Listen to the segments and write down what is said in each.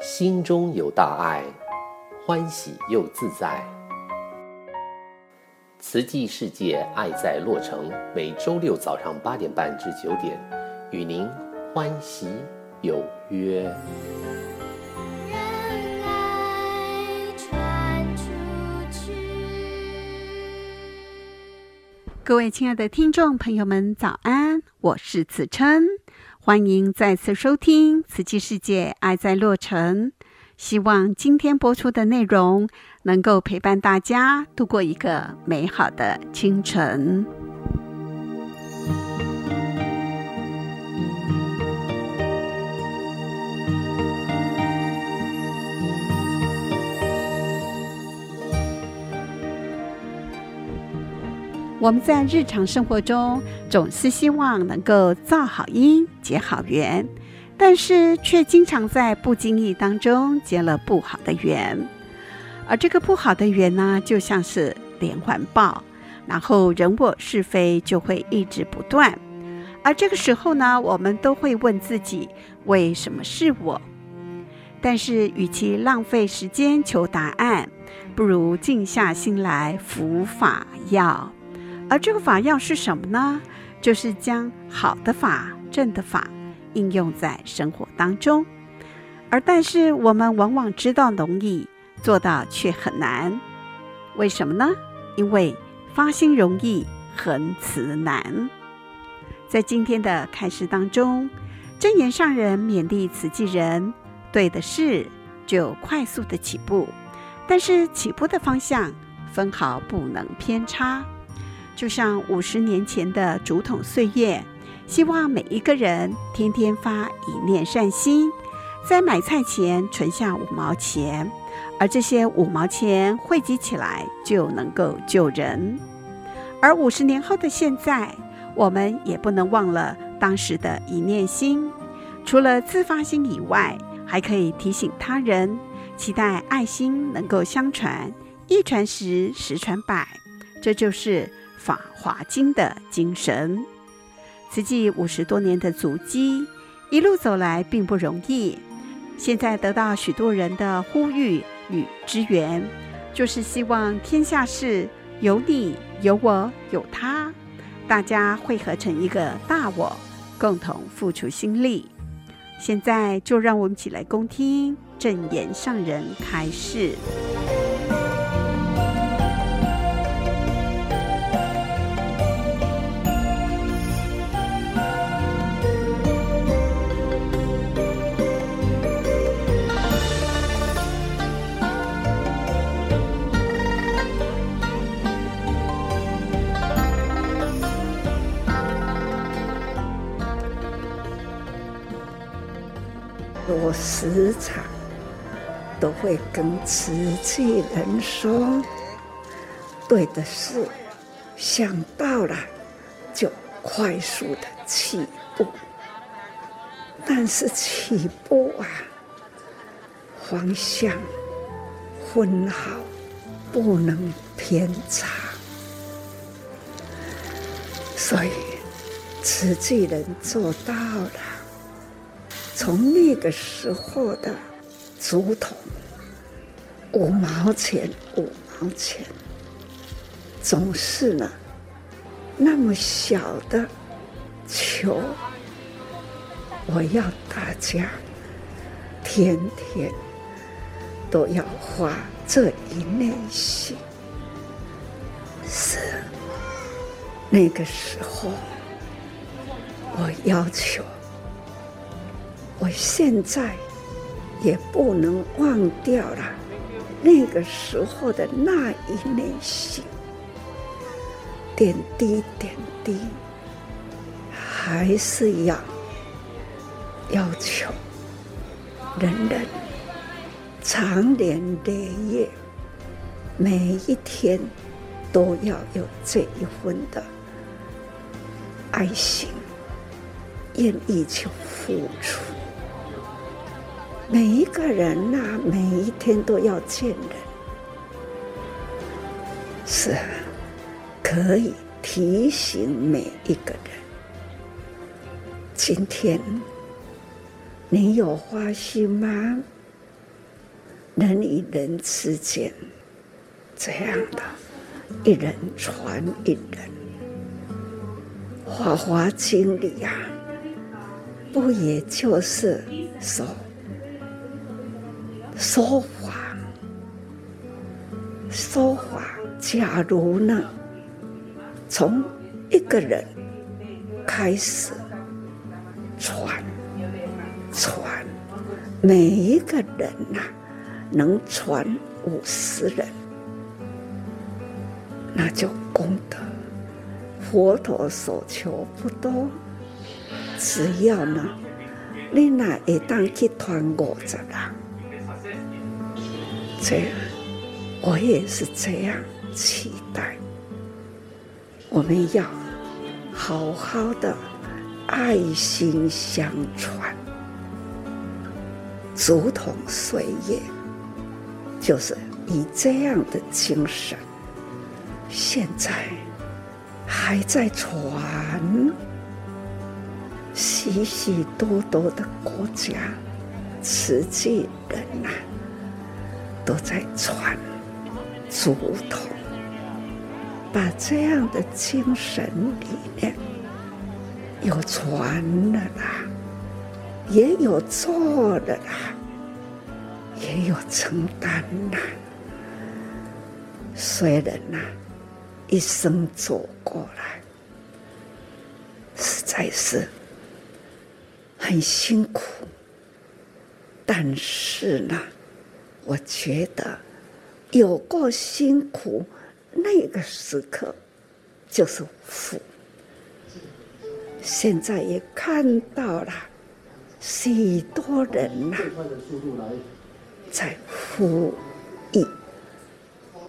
心中有大爱，欢喜又自在。慈济世界爱在洛城，每周六早上八点半至九点，与您欢喜有约。让爱传出去。各位亲爱的听众朋友们，早安！我是子琛，欢迎再次收听《慈济世界爱在洛城》。希望今天播出的内容能够陪伴大家度过一个美好的清晨。我们在日常生活中总是希望能够造好因、结好缘。但是却经常在不经意当中结了不好的缘，而这个不好的缘呢，就像是连环报，然后人我是非就会一直不断。而这个时候呢，我们都会问自己：为什么是我？但是与其浪费时间求答案，不如静下心来服法要。而这个法要是什么呢？就是将好的法、正的法。应用在生活当中，而但是我们往往知道容易，做到却很难。为什么呢？因为发心容易，恒持难。在今天的开示当中，真言上人勉励慈济人：对的事就快速的起步，但是起步的方向分毫不能偏差。就像五十年前的竹筒岁月。希望每一个人天天发一念善心，在买菜前存下五毛钱，而这些五毛钱汇集起来就能够救人。而五十年后的现在，我们也不能忘了当时的一念心，除了自发心以外，还可以提醒他人，期待爱心能够相传，一传十，十传百，这就是《法华经》的精神。慈济五十多年的足迹，一路走来并不容易。现在得到许多人的呼吁与支援，就是希望天下事有你、有我、有他，大家汇合成一个大我，共同付出心力。现在就让我们一起来恭听正言上人开示。我时常都会跟慈济人说：“对的事，想到了就快速的起步。但是起步啊，方向分毫不能偏差。所以慈济人做到了。”从那个时候的竹筒五毛钱，五毛钱，总是呢那么小的球，我要大家天天都要花这一念心。是那个时候，我要求。我现在也不能忘掉了那个时候的那一内心，点滴点滴，还是要要求人人长年累月，每一天都要有这一份的爱心，愿意去付出。每一个人呐、每一天都要见人，是啊可以提醒每一个人，今天你有花心吗？人与人之间这样的，一人传一人，《法华经》里呀，不也就是说说法，说法。假如呢，从一个人开始传传，每一个人呐、能传五十人，那就功德。佛陀所求不多，只要呢，你那一当去传五十人，这样，我也是这样。期待，我们要好好的爱心相传，竹筒岁月，就是以这样的精神，现在还在传，许许多多的国家、实际人呐、都在传竹筒。把这样的精神理念，有传了啦，也有做的啦，也有承担啦。虽然呐，一生走过来，实在是很辛苦，但是呢，我觉得有过辛苦。那个时刻就是福。现在也看到了许多人呐、在呼吁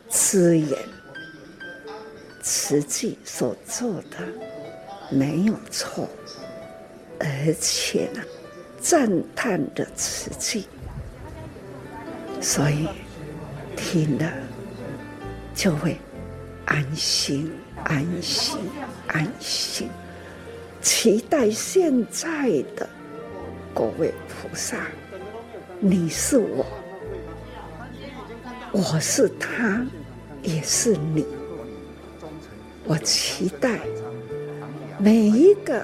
支援慈济所做的没有错，而且呢，赞叹的慈济，所以听了就会。安心，安心，安心。期待现在的各位菩萨，你是我，我是他，也是你。我期待每一个，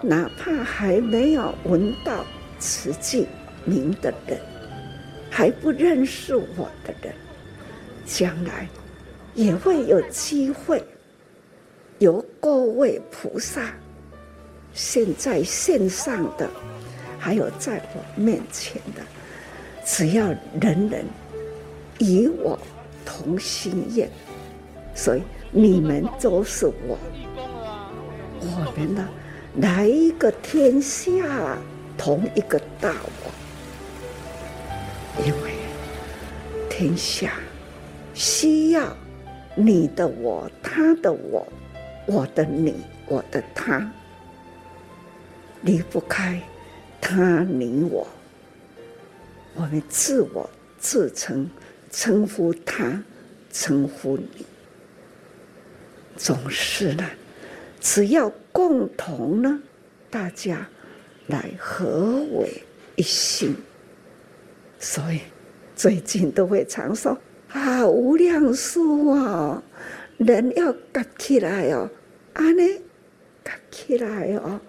哪怕还没有闻到慈济名的人，还不认识我的人，将来。也会有机会，由各位菩萨，现在线上的，还有在我面前的，只要人人与我同心愿，所以你们都是我，我们呢，来一个天下同一个大我，因为天下需要。你的我，他的我，我的你，我的他，离不开他你我。我们自我自称，称呼他，称呼你，总是呢，只要共同呢，大家来合为一心，所以最近都会常说。啊，无量数哦，人要夹起来哦，安尼夹起来哦，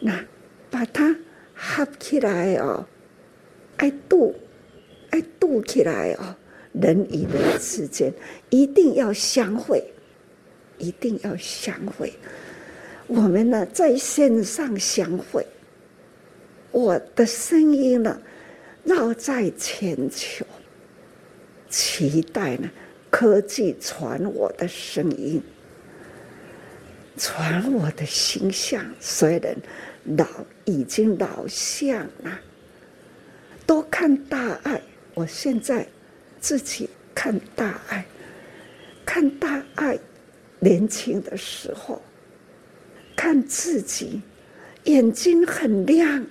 那把它合起来哦，爱度爱度起来哦，人与人之间一定要相会，一定要相会。我们呢，在线上相会，我的声音呢，绕在全球。期待呢，科技传我的声音，传我的形象。虽然老已经老相了，多看大爱。我现在自己看大爱，看大爱，年轻的时候，看自己眼睛很亮，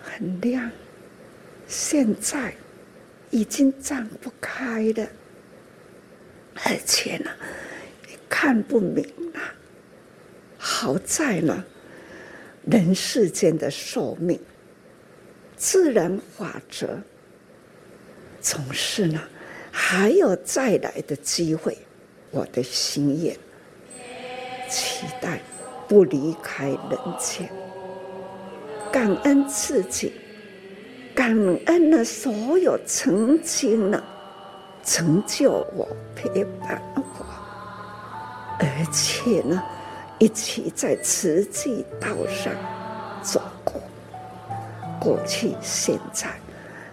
很亮。现在。已经张不开了，而且呢，也看不明了。好在呢，人世间的寿命，自然法则，总是呢，还有再来的机会。我的心愿，期待不离开人间，感恩自己，感恩了所有曾经呢成就我、陪伴我，而且呢。一起在慈济道上走过，过去、现在，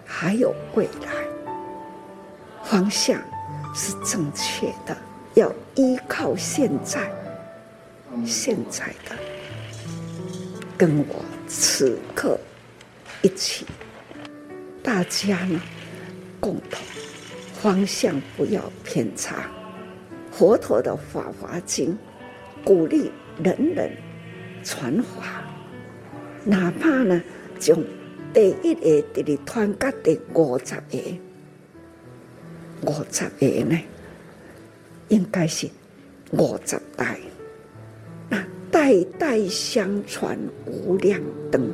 还有未来，方向是正确的。要依靠现在，现在的，跟我此刻一起，大家呢，共同方向不要偏差。佛陀的《法华经》。鼓励人人传法，哪怕呢，从第一个直直传到第五十个，五十个呢，应该是五十代，那代代相传无量灯，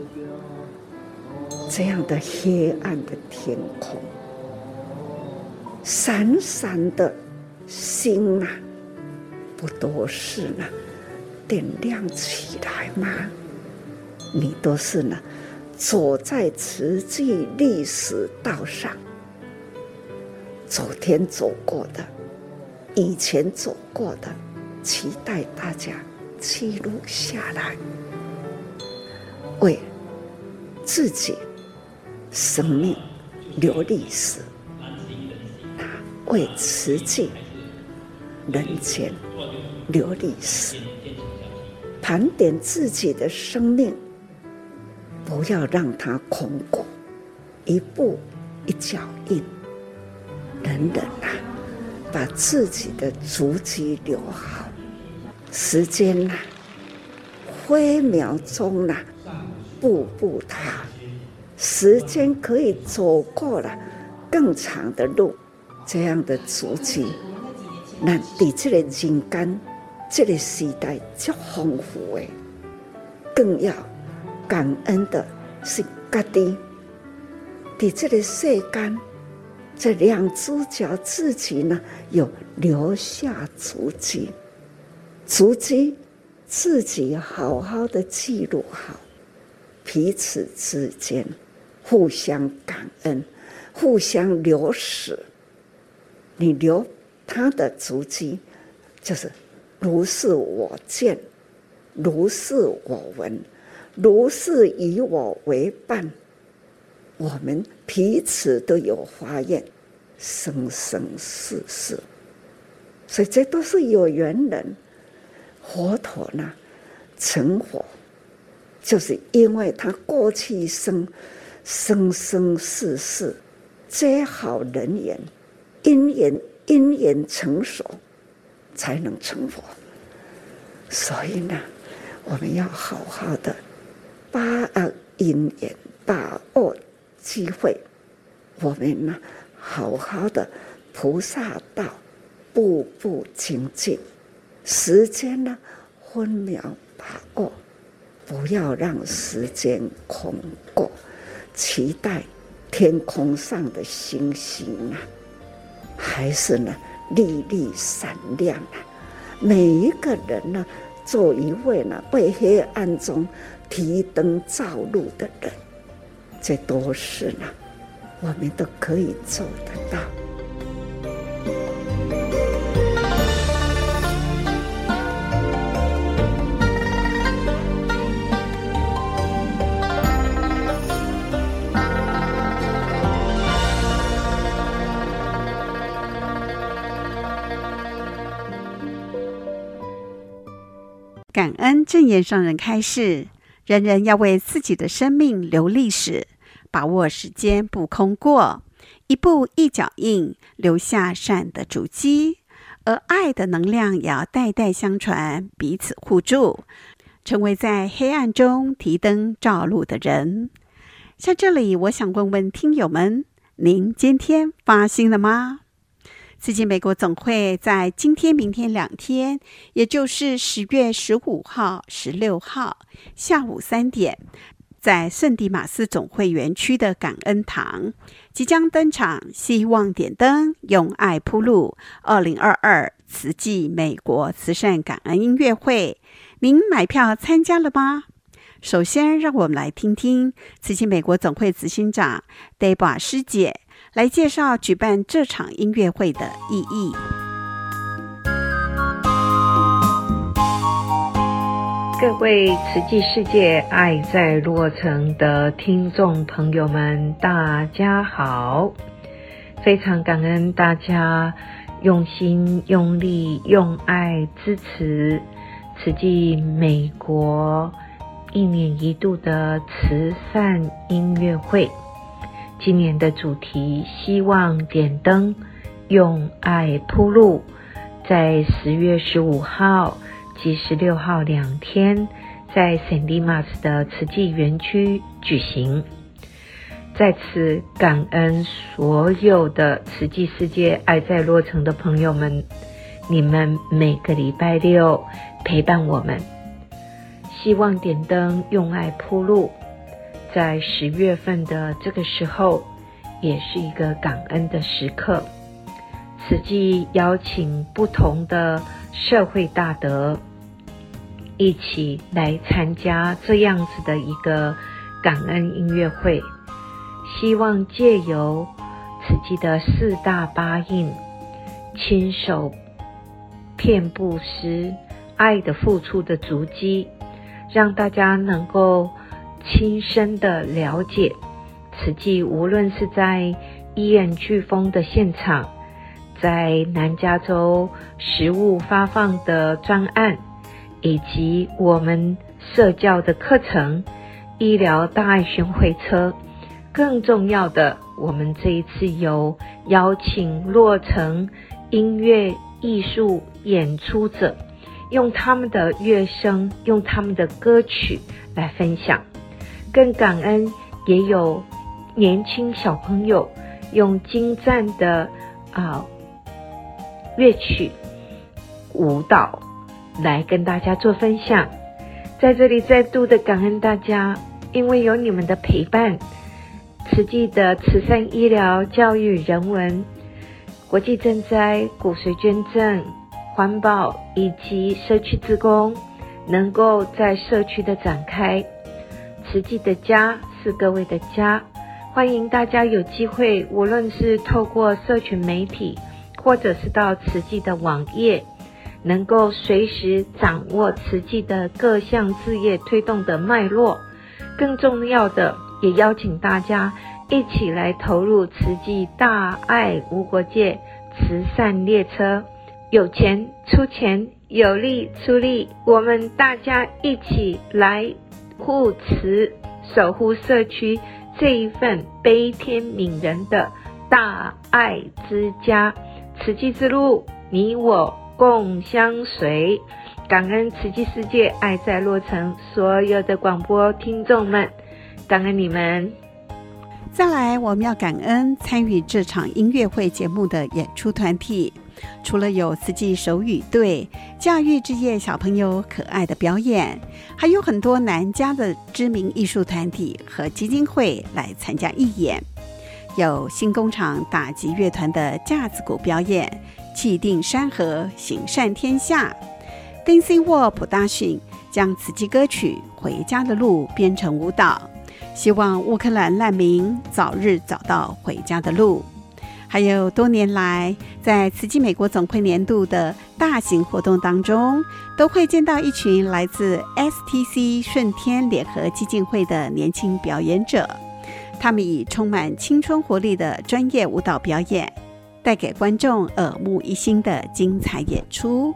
这样的黑暗的天空，闪闪的星啊！不都是呢？点亮起来吗？你都是呢，走在慈济历史道上，昨天走过的，以前走过的，期待大家记录下来，为自己生命留历史，为慈济人间。留历史，盘点自己的生命，不要让它空过，一步一脚印。等等啊，把自己的足迹留好。时间呐、啊，分秒钟呐、啊，步步踏。时间可以走过了更长的路，这样的足迹，那比这个人间。这个时代就丰富诶，更要感恩的是家己，在这个世间，这两只脚自己呢，有留下足迹，足迹自己好好的记录好，彼此之间互相感恩，互相留史。你留他的足迹，就是。如是我见，如是我闻，如是以我为伴。我们彼此都有发愿，生生世世，所以这都是有缘人。佛陀呢，成佛，就是因为他过去生，生生世世结好人缘，因缘因缘成熟。才能成佛，所以呢，我们要好好的把握因缘，把握机会。我们呢，好好的菩萨道，步步精进。时间呢，分秒把握，不要让时间空过。期待天空上的星星啊，还是呢？粒粒闪亮啊！每一个人呢，做一位呢被黑暗中提灯照路的人，这都是呢，我们都可以做得到。感恩证严上人开示，人人要为自己的生命留历史，把握时间不空过，一步一脚印，留下善的足迹，而爱的能量也要代代相传，彼此互助，成为在黑暗中提灯照路的人。在这里，我想问问听友们，您今天发心了吗？慈济美国总会在今天、明天两天，也就是十月十五号、十六号下午三点，在圣地马斯总会园区的感恩堂，即将登场“希望点灯，用爱铺路”二零二二慈济美国慈善感恩音乐会。您买票参加了吗？首先，让我们来听听慈济美国总会执行长 Debra 师姐。来介绍举办这场音乐会的意义。各位慈济世界爱在洛城的听众朋友们，大家好！非常感恩大家用心、用力、用爱支持慈济美国一年一度的慈善音乐会。今年的主题，希望点灯，用爱铺路，在十月十五号及十六号两天，在圣地马斯的慈济园区举行。在此感恩所有的慈济世界爱在洛城的朋友们，你们每个礼拜六陪伴我们。希望点灯，用爱铺路。在十月份的这个时候，也是一个感恩的时刻。慈济邀请不同的社会大德一起来参加这样子的一个感恩音乐会，希望借由慈济的四大八印，亲手遍布施爱的付出的足迹，让大家能够。亲身的了解，此际无论是在医院飓风的现场，在南加州食物发放的专案，以及我们社教的课程、医疗大爱巡回车，更重要的，我们这一次有邀请洛城音乐艺术演出者，用他们的乐声，用他们的歌曲来分享。更感恩，也有年轻小朋友用精湛的啊乐曲、舞蹈来跟大家做分享。在这里再度的感恩大家，因为有你们的陪伴，慈济的慈善、医疗、教育、人文、国际赈灾、骨髓捐赠、环保以及社区志工，能够在社区的展开。慈济的家是各位的家，欢迎大家有机会，无论是透过社群媒体，或者是到慈济的网页，能够随时掌握慈济的各项事业推动的脉络。更重要的，也邀请大家一起来投入慈济大爱无国界慈善列车，有钱出钱，有力出力，我们大家一起来。护持、守护社区这一份悲天悯人的大爱之家，慈济之路，你我共相随。感恩慈济世界爱在洛城所有的广播听众们，感恩你们。再来，我们要感恩参与这场音乐会节目的演出团体。除了有慈济手语队、教育之夜小朋友可爱的表演，还有很多南加的知名艺术团体和基金会来参加义演。有新工厂打击乐团的架子鼓表演，气定山河行善天下。Dancing World Production 将慈济歌曲《回家的路》编成舞蹈，希望乌克兰难民早日找到回家的路。还有多年来，在慈济美国总会年度的大型活动当中，都会见到一群来自 STC 顺天联合基金会的年轻表演者，他们以充满青春活力的专业舞蹈表演，带给观众耳目一新的精彩演出。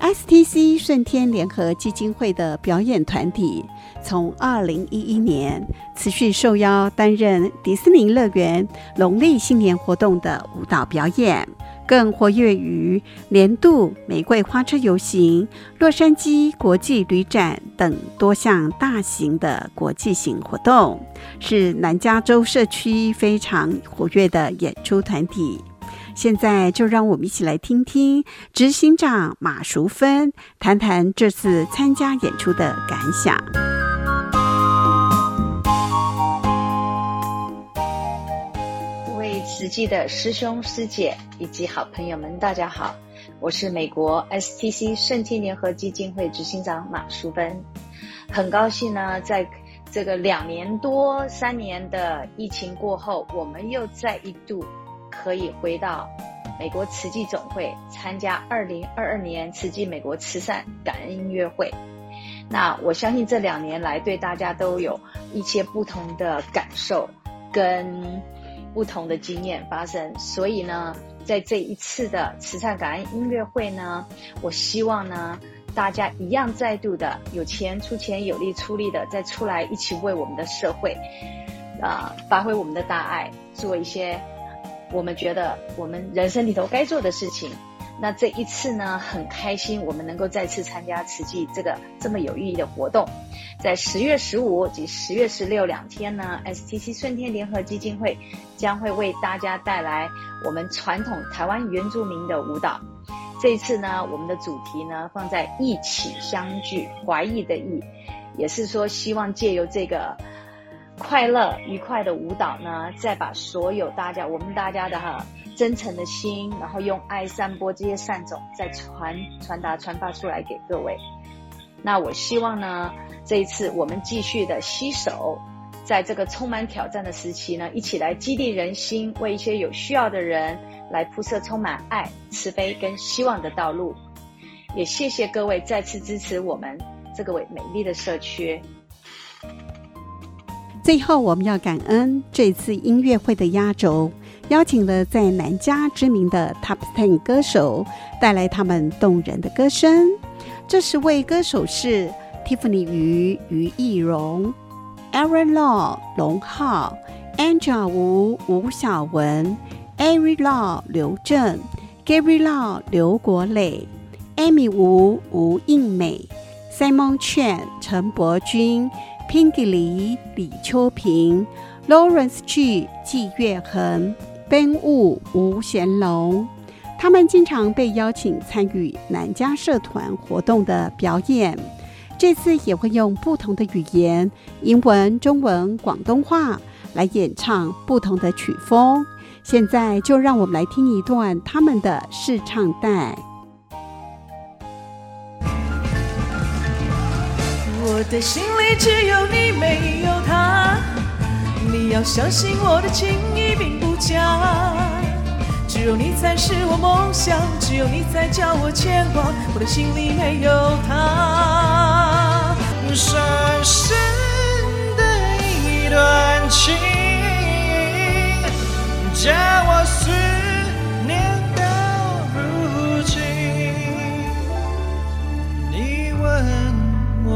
STC 顺天联合基金会的表演团体，从二零一一年持续受邀担任迪士尼乐园农历新年活动的舞蹈表演，更活跃于年度玫瑰花车游行、洛杉矶国际旅展等多项大型的国际型活动，是南加州社区非常活跃的演出团体。现在就让我们一起来听听执行长马淑芬谈谈这次参加演出的感想。各位慈济的师兄师姐以及好朋友们，大家好，我是美国 STC 圣天联合基金会执行长马淑芬，很高兴呢，在这个两年多三年的疫情过后，我们又再一度。可以回到美国慈济总会参加二零二二年慈济美国慈善感恩音乐会。那我相信这两年来对大家都有一些不同的感受跟不同的经验发生。所以呢，在这一次的慈善感恩音乐会呢，我希望呢大家一样再度的有钱出钱，有力出力的再出来一起为我们的社会啊、呃、发挥我们的大爱，做一些。我们觉得我们人生里头该做的事情，那这一次呢，很开心我们能够再次参加慈济这个这么有意义的活动，在十月十五及十月十六两天呢，STC 顺天联合基金会将会为大家带来我们传统台湾原住民的舞蹈。这一次呢，我们的主题呢放在一起相聚，怀艺的艺，也是说希望借由这个。快乐愉快的舞蹈呢，再把所有大家我们大家的哈真诚的心，然后用爱散播这些善种，再传传达传发出来给各位。那我希望呢，这一次我们继续的携手，在这个充满挑战的时期呢，一起来激励人心，为一些有需要的人来铺设充满爱、慈悲跟希望的道路。也谢谢各位再次支持我们这个为美丽的社区。最后，我们要感恩这次音乐会的压轴，邀请了在南加知名的 Top Ten 歌手带来他们动人的歌声。这十位歌手是 Tiffany 于于艺荣、Aaron Law 龙浩、Angela 吴吴小文、Ari Law 刘正、Gary Law 刘国磊、Amy 吴吴映美、Simon Chen 陈伯君。Pinky 李李秋平，Lawrence G 季月恒，Ben Wu 吴贤龙，他们经常被邀请参与南加社团活动的表演。这次也会用不同的语言，英文、中文、广东话来演唱不同的曲风。现在就让我们来听一段他们的试唱带。我的心里只有你，没有他。你要相信我的情意并不假，只有你才是我梦想，只有你才叫我牵挂。我的心里没有他。深深的一段情，叫我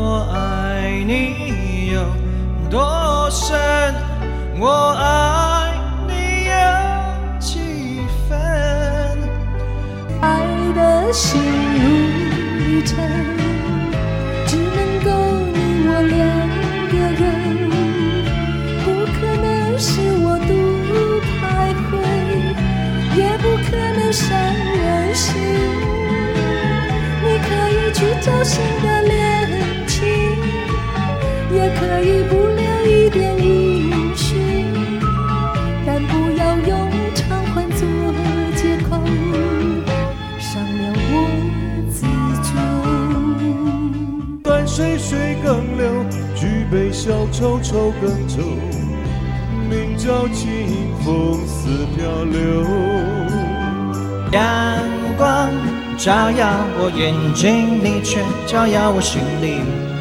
我爱。你有多深？我爱你有几分？爱的心如一程，只能够你我两个人，不可能是我独徘徊，也不可能伤人心。你可以去找新的。可以不留一点音讯，但不要用偿还做借口，伤了我自尊。断水水更流，举杯消愁愁更愁，明朝清风似飘流。阳光照耀我眼睛，你却照耀我心里。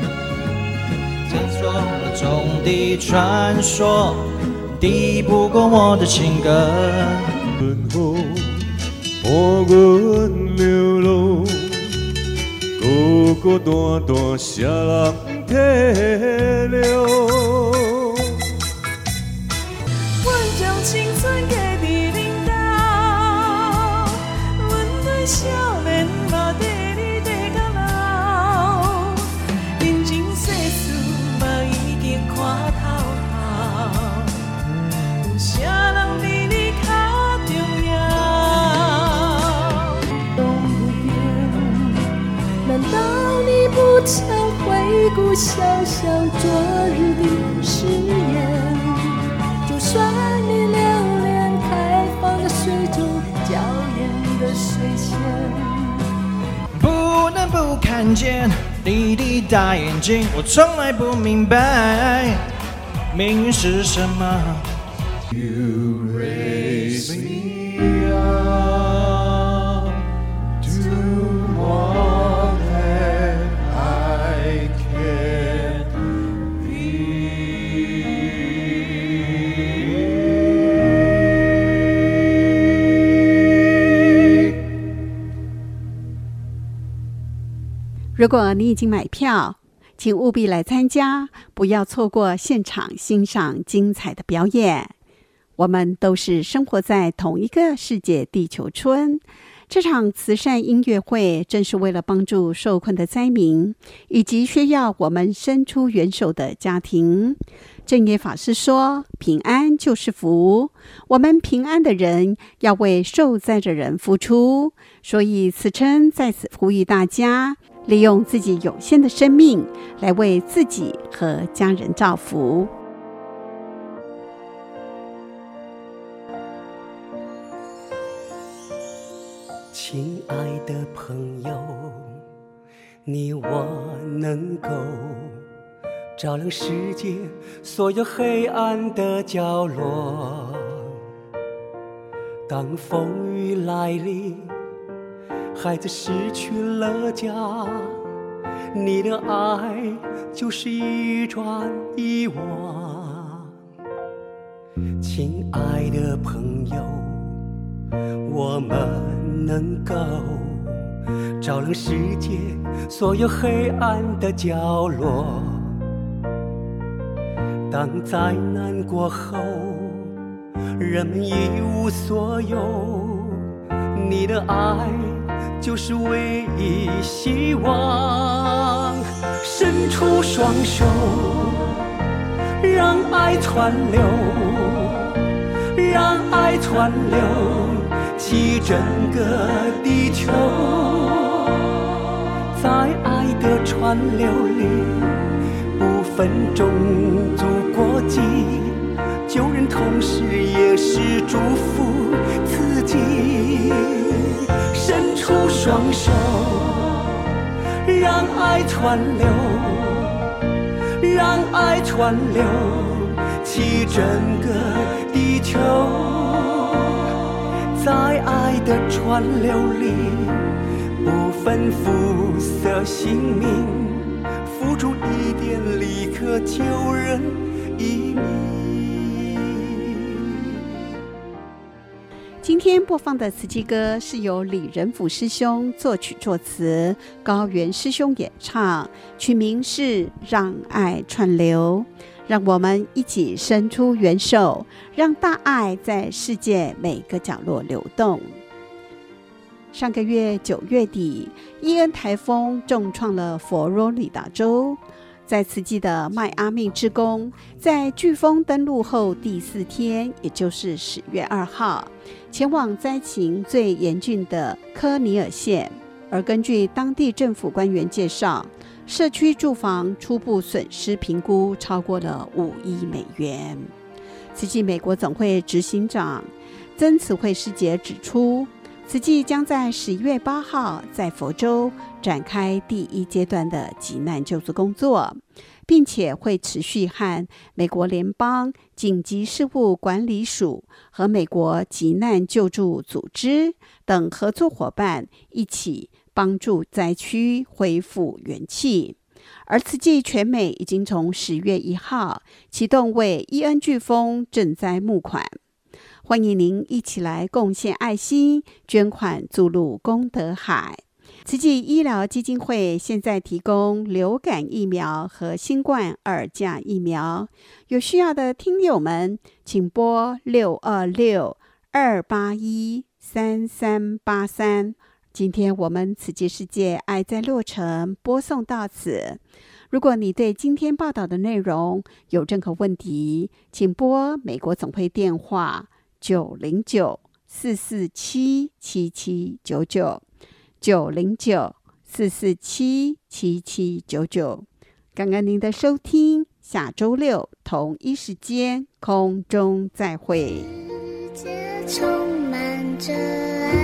的传说，抵不过我的情歌。问候，波滚流露，孤孤单单，谁人体谅？顾小小昨日的誓言。就算你留恋开放的水中娇艳的水仙，不能不看见你的大眼睛。我从来不明白命运是什么。You 如果你已经买票，请务必来参加，不要错过现场欣赏精彩的表演。我们都是生活在同一个世界地球村。这场慈善音乐会正是为了帮助受困的灾民，以及需要我们伸出援手的家庭。正业法师说：“平安就是福，我们平安的人要为受灾的人付出。”所以慈称在此呼吁大家。利用自己有限的生命来为自己和家人造福。亲爱的朋友，你我能够照亮世界所有黑暗的角落。当风雨来临，孩子失去了家，你的爱就是一砖一瓦。亲爱的朋友，我们能够照亮世界所有黑暗的角落。当灾难过后，人们一无所有，你的爱。就是唯一希望，伸出双手，让爱传流，让爱传流，起整个地球，在爱的川流里，不分种族国籍，救人同时也是祝福手，让爱传流，让爱传流，起整个地球，在爱的川流里，不分肤色姓名，付出一点力，可救人一命。今天播放的慈济歌是由李仁甫师兄作曲作词，高原师兄演唱，曲名是《让爱串流》。让我们一起伸出援手，让大爱在世界每个角落流动。上个月九月底，伊恩台风重创了佛罗里达州。在慈济的迈阿密之工，在飓风登陆后第四天，也就是十月二号，前往灾情最严峻的科尼尔县。而根据当地政府官员介绍，社区住房初步损失评估超过了五亿美元。慈济美国总会执行长曾慈惠师姐指出。慈济将在十一月八号在佛州展开第一阶段的急难救助工作，并且会持续和美国联邦紧急事务管理署和美国急难救助组织等合作伙伴一起帮助灾区恢复元气。而慈济全美已经从十月一号启动为伊恩飓风赈灾募款。欢迎您一起来贡献爱心，捐款注入功德海。慈济医疗基金会现在提供流感疫苗和新冠二价疫苗，有需要的听友们，请拨六二六二八一三三八三。今天我们慈济世界爱在洛城播送到此。如果你对今天报道的内容有任何问题，请拨美国总会电话。九零九四四七七七九九，九零九四四七七七九九。感恩您的收听，下周六同一时间空中再会。世界充满着。